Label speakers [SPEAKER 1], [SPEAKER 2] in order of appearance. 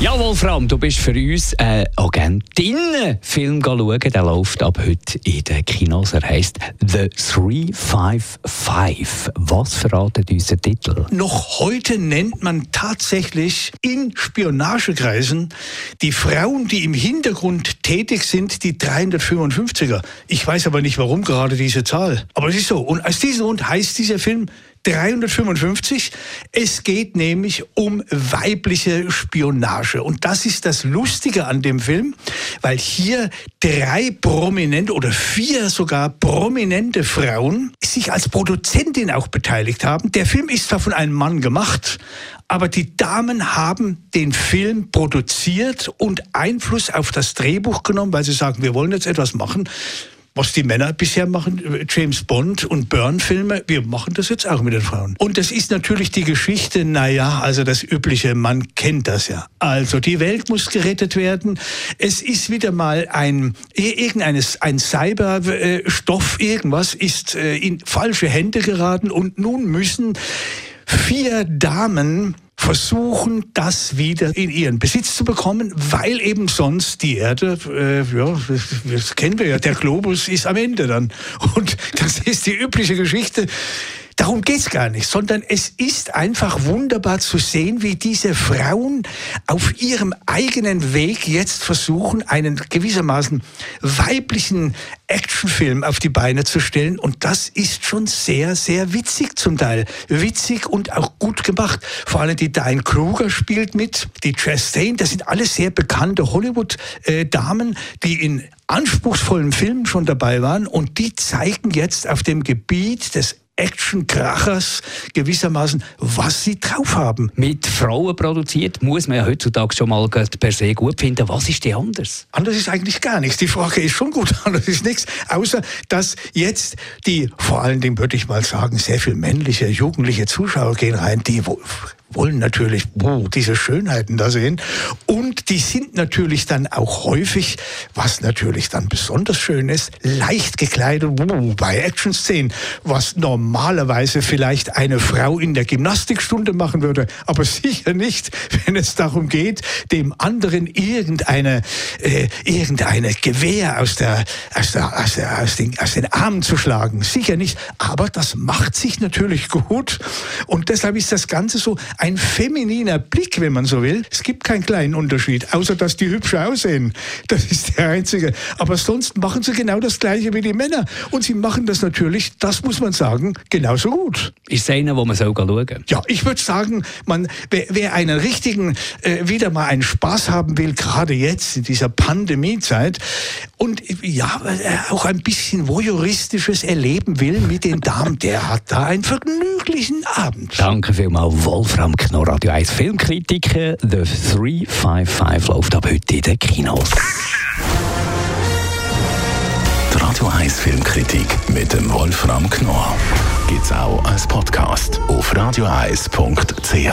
[SPEAKER 1] Ja, Wolfram, du bist für uns ein Agentin. Film schauen, der läuft ab heute in den Kinos. Er heisst The 355. Was verratet unser Titel?
[SPEAKER 2] Noch heute nennt man tatsächlich in Spionagekreisen die Frauen, die im Hintergrund tätig sind, die 355er. Ich weiß aber nicht, warum gerade diese Zahl. Aber es ist so. Und aus diesem Grund heißt dieser Film 355. Es geht nämlich um weibliche Spionage. Und das ist das Lustige an dem Film, weil hier drei prominente oder vier sogar prominente Frauen sich als Produzentin auch beteiligt haben. Der Film ist zwar von einem Mann gemacht, aber die Damen haben den Film produziert und Einfluss auf das Drehbuch genommen, weil sie sagen, wir wollen jetzt etwas machen, was die Männer bisher machen, James Bond und Byrne-Filme, wir machen das jetzt auch mit den Frauen. Und das ist natürlich die Geschichte, naja, also das Übliche, man kennt das ja. Also die Welt muss gerettet werden. Es ist wieder mal ein, irgendeines, ein Cyberstoff, irgendwas ist äh, in falsche Hände geraten und nun müssen vier Damen versuchen, das wieder in ihren Besitz zu bekommen, weil eben sonst die Erde, äh, ja, das kennen wir ja, der Globus ist am Ende dann. Und das ist die übliche Geschichte. Darum geht's gar nicht, sondern es ist einfach wunderbar zu sehen, wie diese Frauen auf ihrem eigenen Weg jetzt versuchen, einen gewissermaßen weiblichen Actionfilm auf die Beine zu stellen. Und das ist schon sehr, sehr witzig zum Teil. Witzig und auch gut gemacht. Vor allem die Diane Kruger spielt mit, die Chastain, das sind alles sehr bekannte Hollywood-Damen, die in anspruchsvollen Filmen schon dabei waren und die zeigen jetzt auf dem Gebiet des Action-Krachers gewissermaßen, was sie drauf haben.
[SPEAKER 1] Mit Frauen produziert, muss man ja heutzutage schon mal per se gut finden. Was ist die anders?
[SPEAKER 2] Anders ist eigentlich gar nichts. Die Frage ist schon gut, anders ist nichts. Außer, dass jetzt die, vor allen Dingen würde ich mal sagen, sehr viel männliche, jugendliche Zuschauer gehen rein, die wollen natürlich oh, diese Schönheiten da sehen. Und die sind natürlich dann auch häufig, was natürlich dann besonders schön ist, leicht gekleidet oh, bei Action-Szenen, was normalerweise vielleicht eine Frau in der Gymnastikstunde machen würde, aber sicher nicht, wenn es darum geht, dem anderen irgendeine, äh, irgendeine Gewehr aus, der, aus, der, aus, der, aus, den, aus den Armen zu schlagen. Sicher nicht, aber das macht sich natürlich gut und deshalb ist das Ganze so ein femininer Blick, wenn man so will. Es gibt keinen kleinen Unterschied, außer dass die hübsch aussehen. Das ist der einzige. Aber sonst machen sie genau das Gleiche wie die Männer. Und sie machen das natürlich, das muss man sagen, genauso gut.
[SPEAKER 1] Ist es einer, wo man soll schauen
[SPEAKER 2] Ja, ich würde sagen, man, wer, wer einen richtigen, äh, wieder mal einen Spaß haben will, gerade jetzt in dieser Pandemiezeit, und ja, auch ein bisschen voyeuristisches erleben will mit den Damen, der hat da einen vergnüglichen Abend.
[SPEAKER 1] Danke vielmals, Wolfram Knorr, Radio 1 Filmkritiker. The 355 läuft ab heute in den Kinos.
[SPEAKER 3] Die Radio 1 Filmkritik mit dem Wolfram Knorr gibt's auch als Podcast auf radioeis.ch.